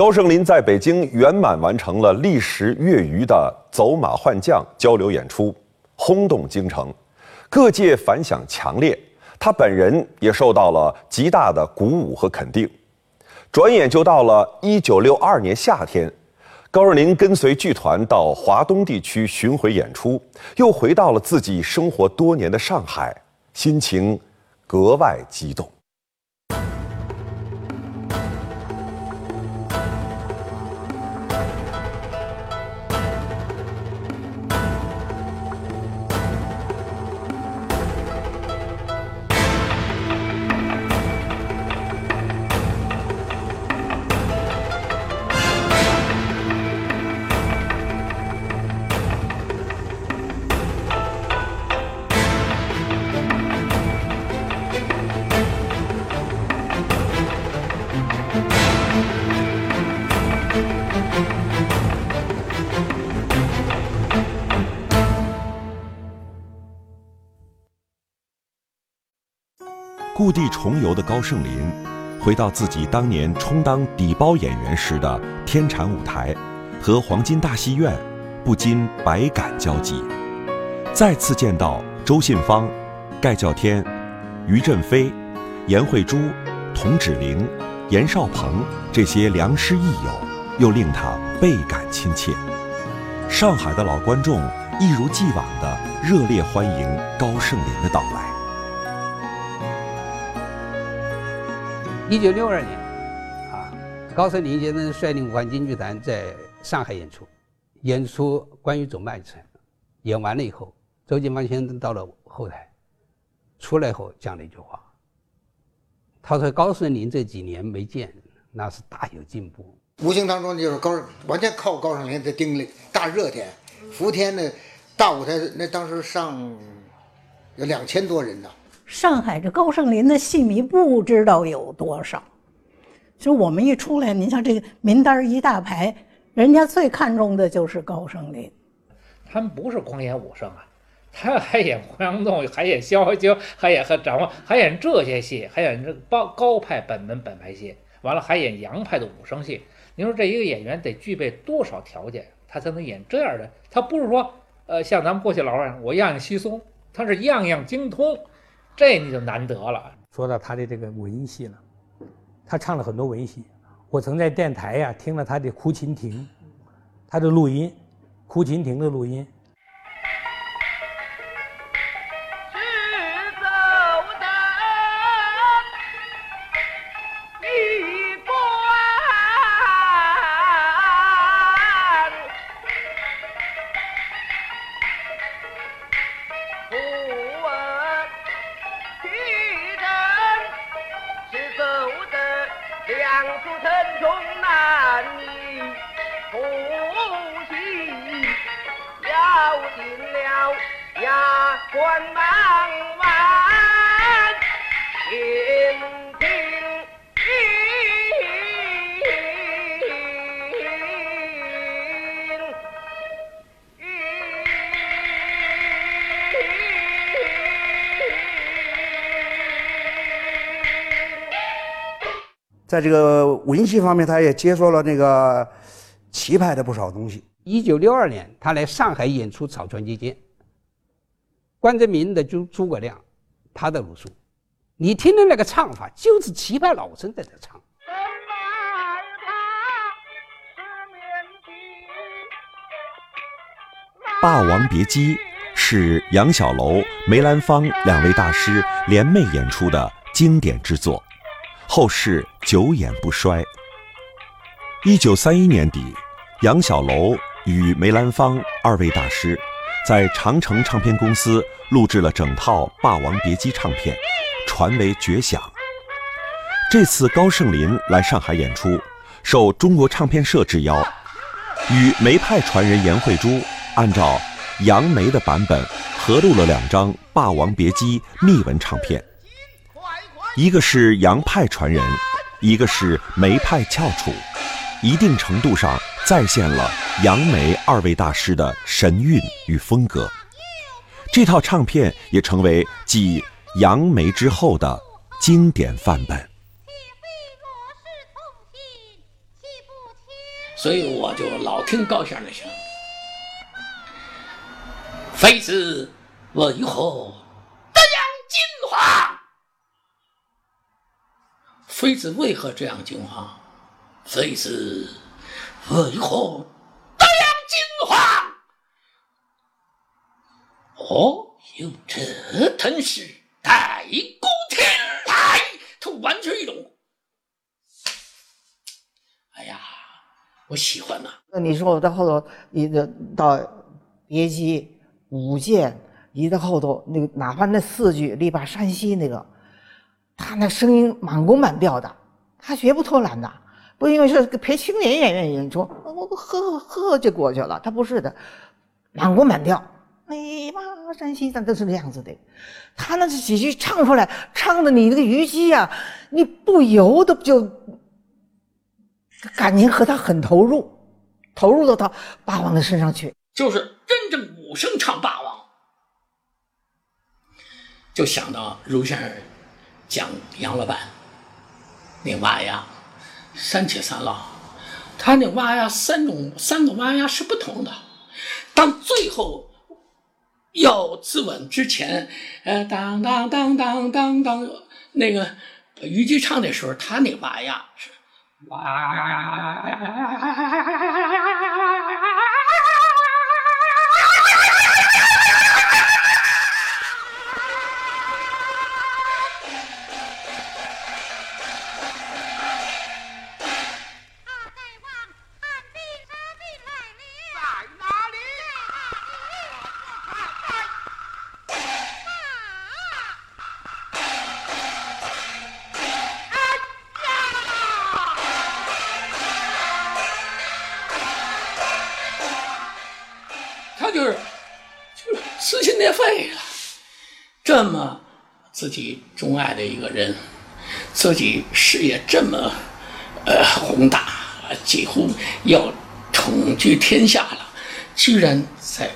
高盛林在北京圆满完成了历时月余的走马换将交流演出，轰动京城，各界反响强烈，他本人也受到了极大的鼓舞和肯定。转眼就到了一九六二年夏天，高盛林跟随剧团到华东地区巡回演出，又回到了自己生活多年的上海，心情格外激动。重游的高盛林，回到自己当年充当底包演员时的天蟾舞台和黄金大戏院，不禁百感交集。再次见到周信芳、盖叫天、于振飞、严慧珠、童芷苓、严少鹏这些良师益友，又令他倍感亲切。上海的老观众一如既往地热烈欢迎高盛林的到来。一九六二年，啊，高盛林先生率领武汉京剧团在上海演出，演出关于走麦城，演完了以后，周金芳先生到了后台，出来后讲了一句话，他说高盛林这几年没见，那是大有进步。无形当中就是高，完全靠高盛林的定力。大热天，伏天的大舞台，那当时上有两千多人呢。上海这高盛林的戏迷不知道有多少，就我们一出来，您像这个名单一大排，人家最看重的就是高盛林。他们不是光演武生啊，他还演黄杨洞，还演萧何秋，还演和展望，还演这些戏，还演这高高派本门本派戏，完了还演洋派的武生戏。您说这一个演员得具备多少条件，他才能演这样的？他不是说，呃，像咱们过去老说我样样稀松，他是样样精通。这你就难得了。说到他的这个文戏了，他唱了很多文戏。我曾在电台呀听了他的《哭秦亭》，他的录音，《哭秦亭》的录音。梁祝成终难离不弃，咬定了牙关。在这个文戏方面，他也接受了那个齐派的不少东西。一九六二年，他来上海演出《草船借箭》，关之明的诸诸葛亮，他的鲁肃，你听的那个唱法，就是齐派老生在这唱。《霸王别姬》是杨小楼、梅兰芳两位大师联袂演出的经典之作。后世久演不衰。一九三一年底，杨小楼与梅兰芳二位大师在长城唱片公司录制了整套《霸王别姬》唱片，传为绝响。这次高盛林来上海演出，受中国唱片社之邀，与梅派传人严慧珠按照杨梅的版本合录了两张《霸王别姬》密文唱片。一个是杨派传人，一个是梅派翘楚，一定程度上再现了杨梅二位大师的神韵与风格。这套唱片也成为继杨梅之后的经典范本。所以我就老听高先生讲：“妃子为何这样惊慌？妃子为何这样惊慌？妃子为何这样惊慌？哦，有这等事，太古天台，他完全一动。哎呀，我喜欢呐、那你说我到后头，你的到别姬、舞剑，一到后头那个，哪怕那四句力拔山兮那个，他那声音满工满调的，他绝不偷懒的，不因为是陪青年演员演出，我呵呵呵就过去了，他不是的，满工满调。力拔山西，他都是那样子的。他那是几句唱出来，唱的你那个虞姬啊，你不由得就感情和他很投入，投入到他霸王的身上去。就是真正武生唱霸王，就想到如先生讲杨老板那挖呀，三起三落，他那挖呀三种三个挖呀是不同的，当最后要自刎之前，呃，当当当当当当，那个虞姬唱的时候，他那挖呀是他爱的一个人，自己事业这么呃宏大，几乎要统居天下了，居然在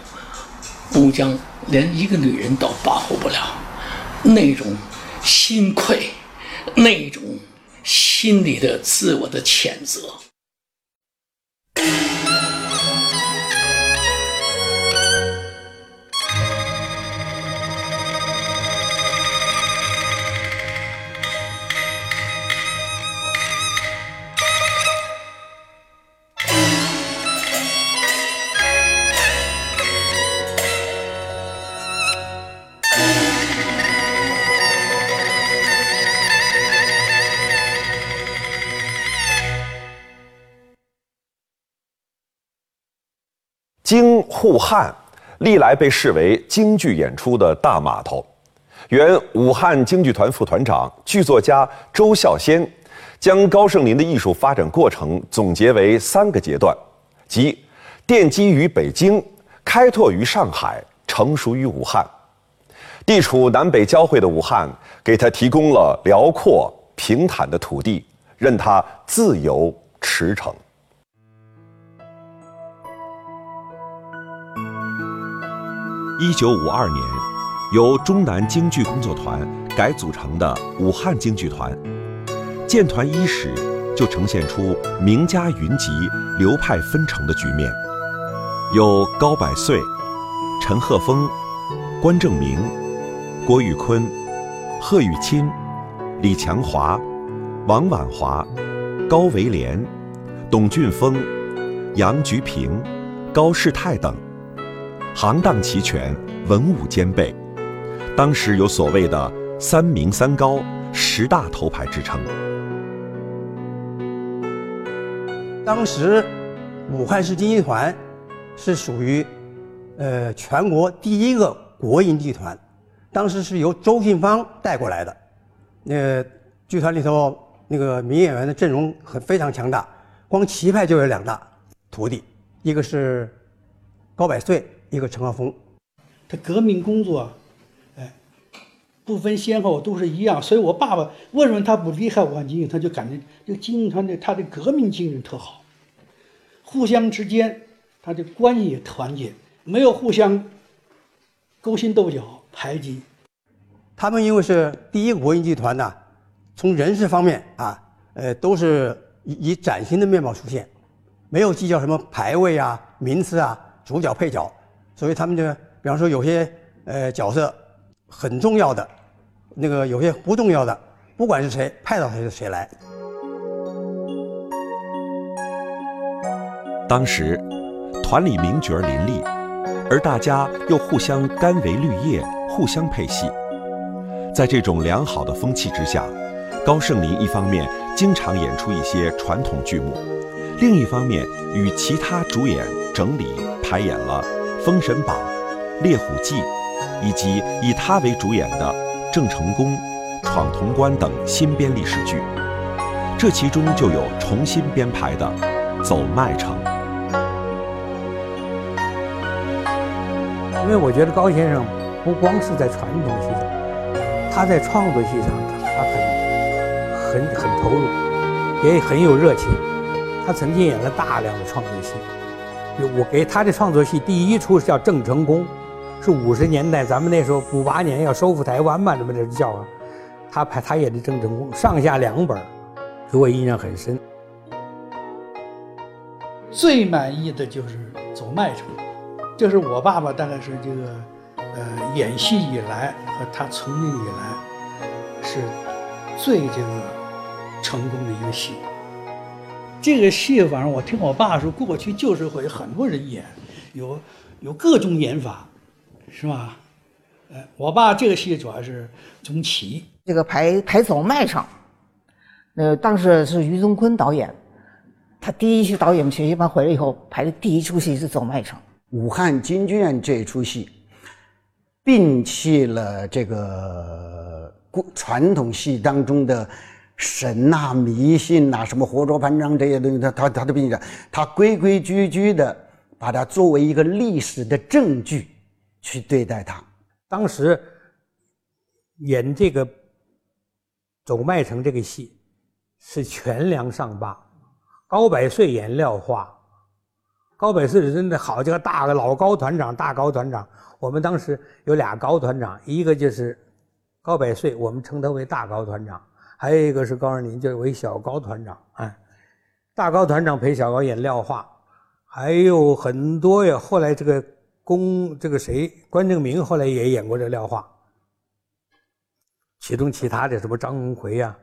乌江连一个女人都保护不了，那种心愧，那种心里的自我的谴责。沪汉历来被视为京剧演出的大码头。原武汉京剧团副团长、剧作家周孝先将高盛林的艺术发展过程总结为三个阶段，即奠基于北京、开拓于上海、成熟于武汉。地处南北交汇的武汉，给他提供了辽阔平坦的土地，任他自由驰骋。一九五二年，由中南京剧工作团改组成的武汉京剧团，建团伊始就呈现出名家云集、流派纷呈的局面，有高百岁、陈鹤峰、关正明、郭玉坤、贺玉钦、李强华、王婉华、高维廉、董俊峰、杨菊平、高世泰等。行当齐全，文武兼备，当时有所谓的“三名三高”、“十大头牌”之称。当时武汉市京剧团是属于呃全国第一个国营剧团，当时是由周信芳带过来的。那剧团里头那个名演员的阵容很非常强大，光齐派就有两大徒弟，一个是高百岁。一个陈鹤峰，他革命工作，哎，不分先后都是一样。所以我爸爸为什么他不离开武汉京剧，他就感觉这个京剧团的他的革命精神特好，互相之间他的关系也团结，没有互相勾心斗角、排挤。他们因为是第一个国营集团呢，从人事方面啊，呃，都是以以崭新的面貌出现。没有计较什么排位啊、名次啊、主角配角，所以他们就比方说有些呃角色很重要的，那个有些不重要的，不管是谁派到谁谁来。当时团里名角林立，而大家又互相甘为绿叶，互相配戏。在这种良好的风气之下，高盛林一方面经常演出一些传统剧目，另一方面与其他主演整理排演了《封神榜》《猎虎记》，以及以他为主演的《郑成功》《闯潼关》等新编历史剧。这其中就有重新编排的《走麦城》。因为我觉得高先生不光是在传统戏上，他在创作戏上他很很很投入，也很有热情。他曾经演了大量的创作戏，我给他的创作戏第一出叫《郑成功》，是五十年代咱们那时候五八年要收复台湾嘛，这么这叫啊。他拍他演的《郑成功》，上下两本，给我印象很深。最满意的就是《走麦城》。这是我爸爸，大概是这个，呃，演戏以来和他从艺以来，是最这个成功的一个戏。这个戏，反正我听我爸说，过去就是会很多人演，有有各种演法，是吧？呃，我爸这个戏主要是钟旗，这个排排走麦场，那，当时是于宗坤导演，他第一期导演学习班回来以后排的第一出戏是走麦场。武汉京剧院这出戏，摒弃了这个古传统戏当中的神呐、迷信呐、什么活捉潘璋这些东西，他他他都摒弃，他规规矩矩的把它作为一个历史的证据去对待它。当时演这个《走麦城》这个戏是全梁上坝，高百岁演廖化。高百岁真的好，这个大个老高团长，大高团长。我们当时有俩高团长，一个就是高百岁，我们称他为大高团长；还有一个是高二林，就为小高团长。哎，大高团长陪小高演廖化，还有很多呀。后来这个公这个谁关正明后来也演过这廖化，其中其他的什么张文奎呀、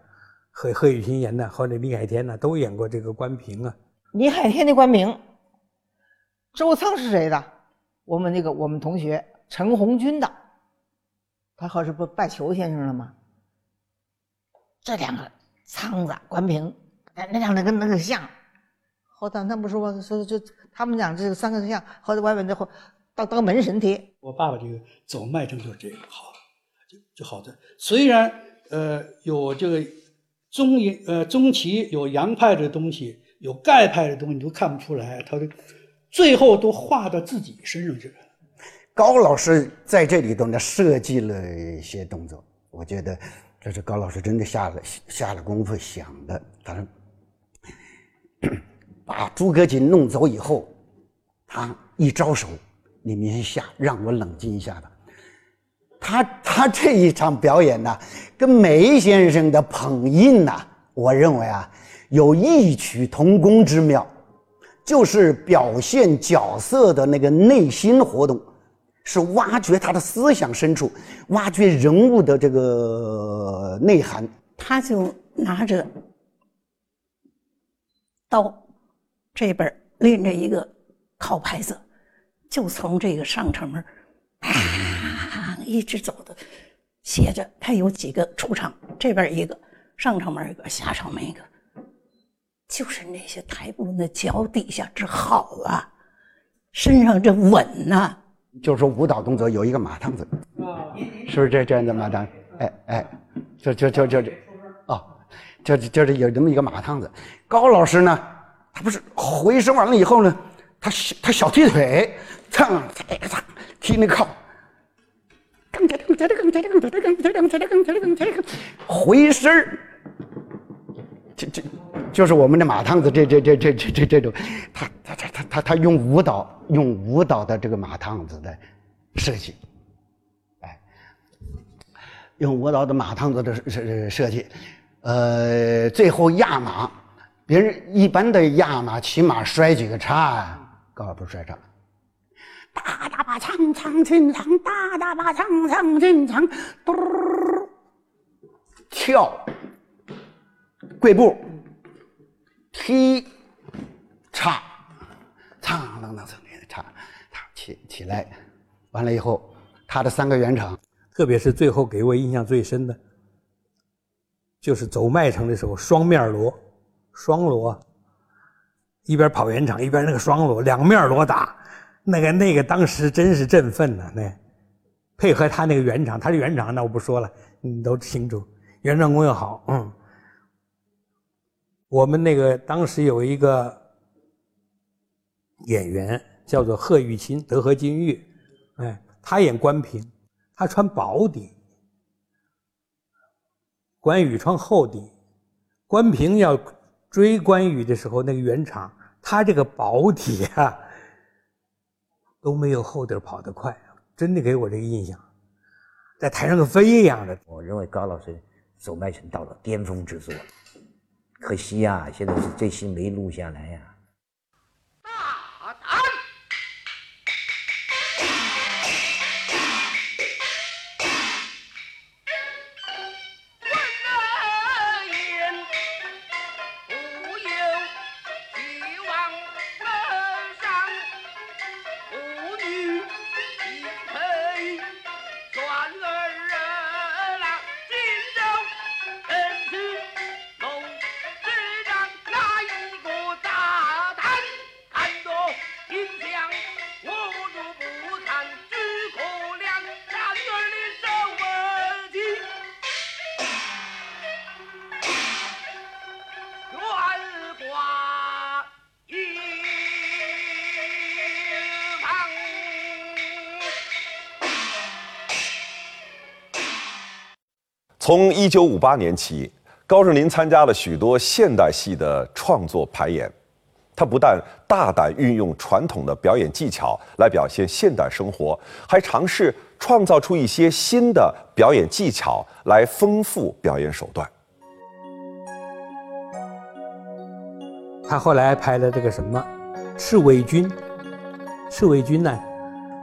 贺贺雨欣演的，或者李海天呢，都演过这个关平啊。李海天的关平。周仓是谁的？我们那个我们同学陈红军的，他好是不拜裘先生了吗？这两个仓子关平，那那两个跟那个像，后头他不说吗？说就他们讲这三个像，后头外面的后当当门神贴。我爸爸这个走脉程就是这个好，就就好的。虽然呃有这个中阴呃中旗有洋派的东西，有盖派的东西，你都看不出来他的。最后都画到自己身上去了。高老师在这里头呢设计了一些动作，我觉得这是高老师真的下了下了功夫想的。他说，把诸葛瑾弄走以后，他一招手，你们下，让我冷静一下吧。他他这一场表演呢，跟梅先生的捧印呐，我认为啊，有异曲同工之妙。就是表现角色的那个内心活动，是挖掘他的思想深处，挖掘人物的这个内涵。他就拿着刀，这边拎着一个靠牌子，就从这个上城门，啊，一直走的，写着他有几个出场，这边一个上城门一个，下城门一个。就是那些台步，那脚底下之好啊，身上这稳呐。就是说舞蹈动作有一个马趟子，是不是这这样的马趟？哎哎，就就就就这，哦，就就是有这么一个马趟子。高老师呢，他不是回身完了以后呢，他他小踢腿，蹭踩蹭踢那靠，回身这这。就是我们的马趟子，这这这这这这这种，他他他他他他用舞蹈用舞蹈的这个马趟子的设计，哎，用舞蹈的马趟子的设设计，呃，最后压马，别人一般的压马骑马摔几个叉啊，高老不摔叉。大大把长长进长，大大把长长进长，嘟跳，跪步，踢，叉，唱啷啷唱叉，他起起来，完了以后，他的三个圆场，特别是最后给我印象最深的，就是走麦城的时候，双面锣，双锣，一边跑圆场，一边那个双锣，两面锣打。那个那个当时真是振奋呐！那配合他那个圆场，他是圆场，那我不说了，你都清楚。圆场功又好，嗯。我们那个当时有一个演员叫做贺玉清，德和金玉，哎，他演关平，他穿薄底，关羽穿厚底。关平要追关羽的时候，那个圆场，他这个薄底啊。都没有后底跑得快，真的给我这个印象，在台上跟飞一样的。我认为高老师走麦城到了巅峰之作，可惜呀，现在是这期没录下来呀。从一九五八年起，高振林参加了许多现代戏的创作排演。他不但大胆运用传统的表演技巧来表现现代生活，还尝试创造出一些新的表演技巧来丰富表演手段。他后来拍了这个什么《赤卫军》，《赤卫军》呢，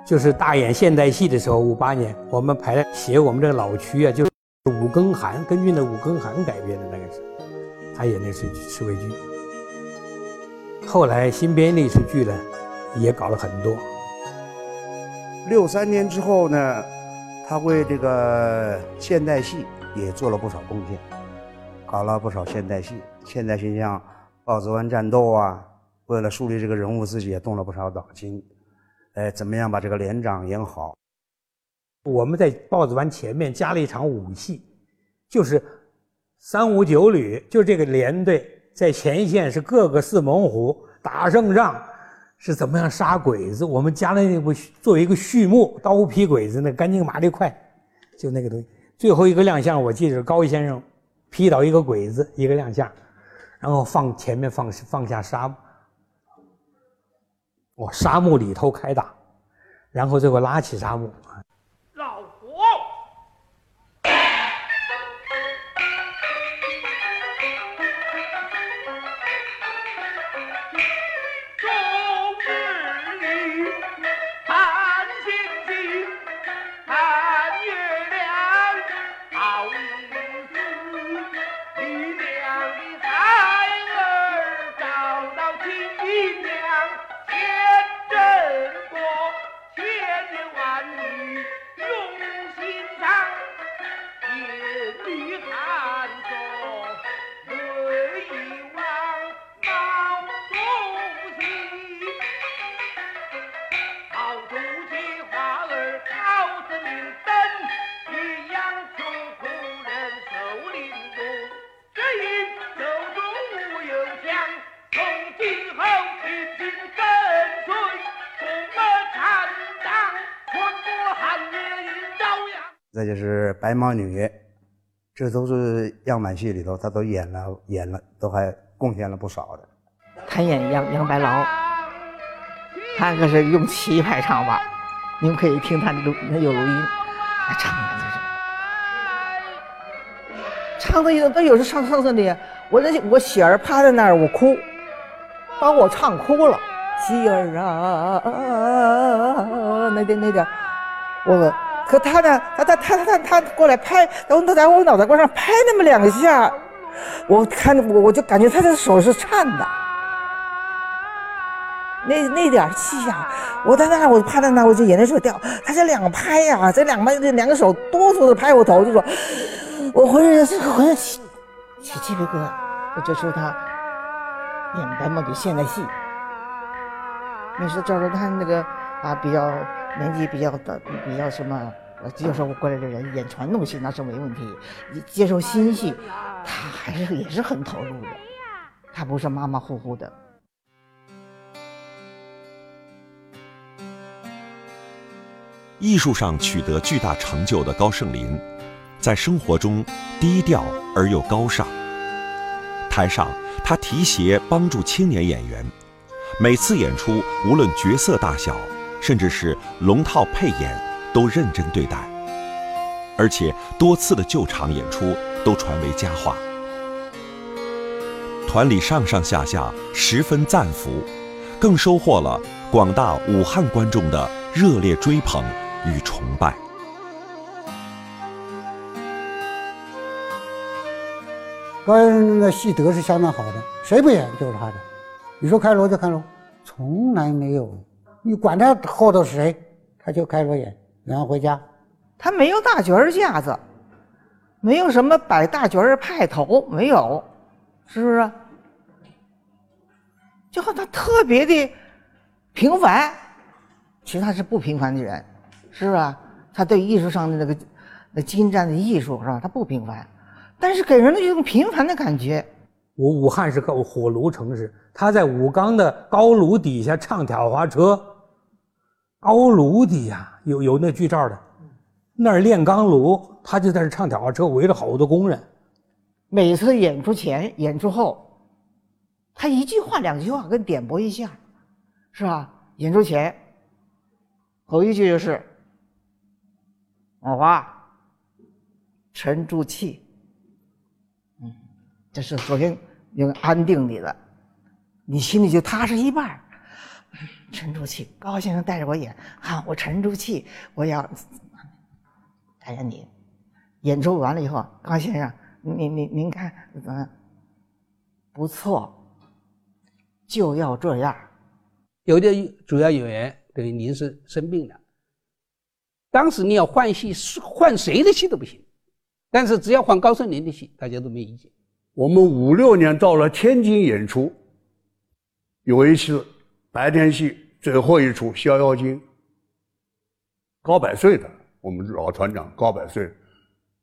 就是大演现代戏的时候，五八年我们排写我们这个老区啊，就。五更寒根据那五更寒改编的那个是，他演的是赤卫军。后来新编那出剧呢，也搞了很多。六三年之后呢，他为这个现代戏也做了不少贡献，搞了不少现代戏。现代戏像豹子湾战斗啊，为了树立这个人物，自己也动了不少脑筋。哎，怎么样把这个连长演好？我们在豹子湾前面加了一场武戏，就是三五九旅，就这个连队在前线是各个四猛虎打胜仗，是怎么样杀鬼子？我们加了那部作为一个序幕，刀劈鬼子那干净麻利快，就那个东西。最后一个亮相，我记得是高先生劈倒一个鬼子，一个亮相，然后放前面放放下沙，我，沙漠里头开打，然后最后拉起沙漠。再就是白毛女，这都是样板戏里头，她都演了，演了，都还贡献了不少的。他演杨杨白劳，他可是用气派唱法，你们可以听他的录，那有录音，唱的就是，唱的有都有时唱唱的，我那我喜儿趴在那儿，我哭，把我唱哭了。喜儿啊，那点那点，我可他呢？他他他他他过来拍，然后他在我脑袋瓜上拍那么两下，我看我我就感觉他的手是颤的。那那点气呀，我在那我趴在那，我就眼泪水掉。他这两拍呀，这两拍这两个手哆嗦的拍我头，就说，我浑身是浑身起起鸡皮疙瘩。我就说他演白毛的现代戏，你说照着他那个啊，比较年纪比较大，比较什么，就说我过来的人演传统戏那是没问题，接受新戏，他还是也是很投入的，他不是马马虎虎的。艺术上取得巨大成就的高盛林，在生活中低调而又高尚。台上，他提携帮助青年演员，每次演出无论角色大小，甚至是龙套配演，都认真对待，而且多次的救场演出都传为佳话。团里上上下下十分赞服，更收获了广大武汉观众的热烈追捧。与崇拜。高先生的戏德是相当好的，谁不演就是他的。你说开锣就开锣，从来没有。你管他后头是谁，他就开锣演，然后回家。他没有大角儿架子，没有什么摆大角儿派头，没有，是不是？就好他特别的平凡，其实他是不平凡的人。是不是？他对艺术上的那个那精湛的艺术是吧？他不平凡，但是给人的一种平凡的感觉。我武汉是个火炉城市，他在武钢的高炉底下唱挑花车，高炉底下有有那剧照的，那儿炼钢炉，他就在那唱挑花车，围着好多工人。每次演出前、演出后，他一句话、两句话跟点拨一下，是吧？演出前，头一句就是。我花，沉住气。嗯，这是首先用安定你的，你心里就踏实一半沉住气，高先生带着我演，啊，我沉住气，我要看见你。演出完了以后，高先生，您您您看怎么？不错，就要这样。有的主要演员等于您是生病了。当时你要换戏，换谁的戏都不行，但是只要换高盛林的戏，大家都没意见。我们五六年到了天津演出，有一次白天戏最后一出《逍遥津》，高百岁的我们老团长高百岁，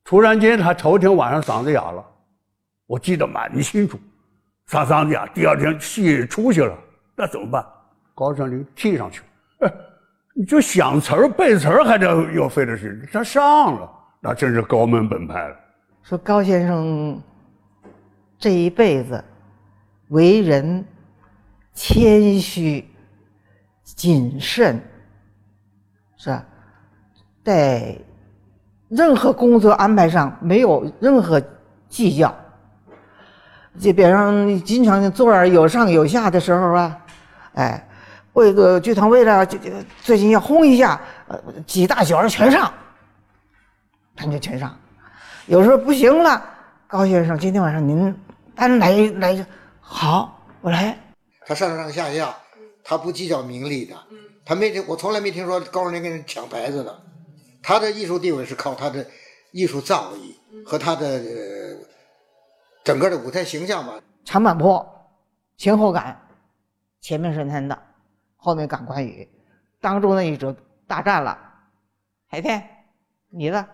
突然间他头天晚上嗓子哑了，我记得蛮清楚，嗓嗓子哑，第二天戏出去了，那怎么办？高盛林替上去，哎。你就想词儿背词儿还得要费点劲，他上了，那真是高门本派了。说高先生这一辈子为人谦虚、谨慎，是吧？在任何工作安排上没有任何计较，就比方经常坐儿有上有下的时候啊，哎。为个剧团为了就就最近要轰一下，呃，几大角儿全上，他就全上。有时候不行了，高先生今天晚上您单来来，好，我来。他上上下下，他不计较名利的，他没听，我从来没听说高人跟人抢牌子的。他的艺术地位是靠他的艺术造诣和他的整个的舞台形象吧。长坂坡，前后赶，前面是他的。后面赶关羽，当中那一折大战了，海天，你的，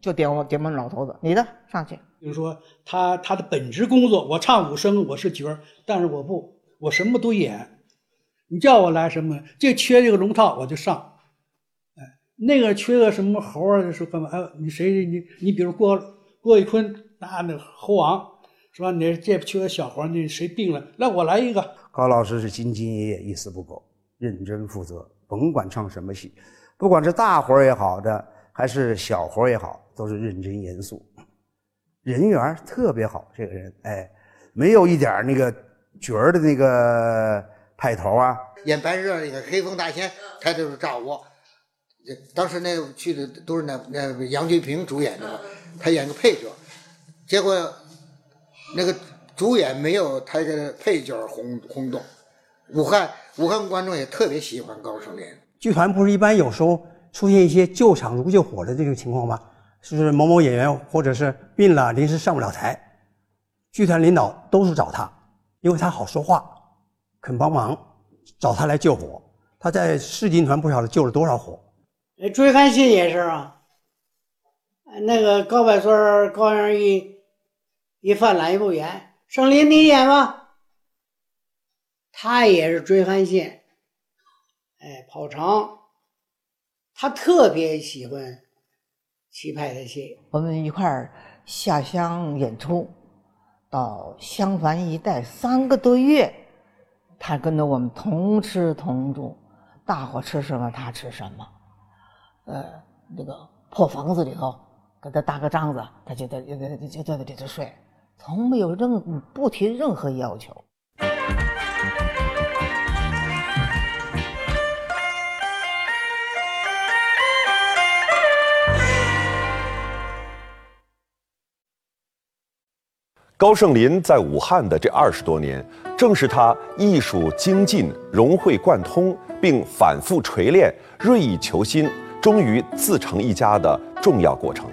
就点我点我们老头子，你的上去。就是说他他的本职工作，我唱武生，我是角儿，但是我不，我什么都演。你叫我来什么，这缺这个龙套我就上，哎，那个缺个什么猴儿是干嘛？哎，你谁你你比如郭郭玉坤，那那猴王是吧？你这缺个小活儿，你谁病了，来我来一个。高老师是兢兢业业，一丝不苟，认真负责。甭管唱什么戏，不管是大活也好的，还是小活也好，都是认真严肃。人缘特别好，这个人哎，没有一点那个角儿的那个派头啊。演白日那个黑风大仙，他就是赵我。当时那去的都是那那杨菊平主演的嘛，他演个配角，结果那个主演没有他这个配角轰轰动。武汉武汉观众也特别喜欢高胜林。剧团不是一般有时候出现一些救场如救火的这种情况吗？就是某某演员或者是病了临时上不了台，剧团领导都是找他，因为他好说话，肯帮忙，找他来救火。他在市京团不晓得救了多少火。追韩信也是啊，那个高百岁高阳一一犯懒一不演，胜林你演吗？他也是追韩信，哎，跑长，他特别喜欢气派的戏。我们一块儿下乡演出，到襄樊一带三个多月，他跟着我们同吃同住，大伙吃什么他吃什么。呃，那个破房子里头给他搭个帐子，他就在就在就在里头睡，从没有任不提任何要求。高盛林在武汉的这二十多年，正是他艺术精进、融会贯通，并反复锤炼、锐意求新，终于自成一家的重要过程。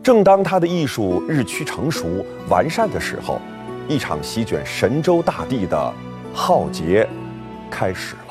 正当他的艺术日趋成熟、完善的时候，一场席卷神州大地的浩劫开始了。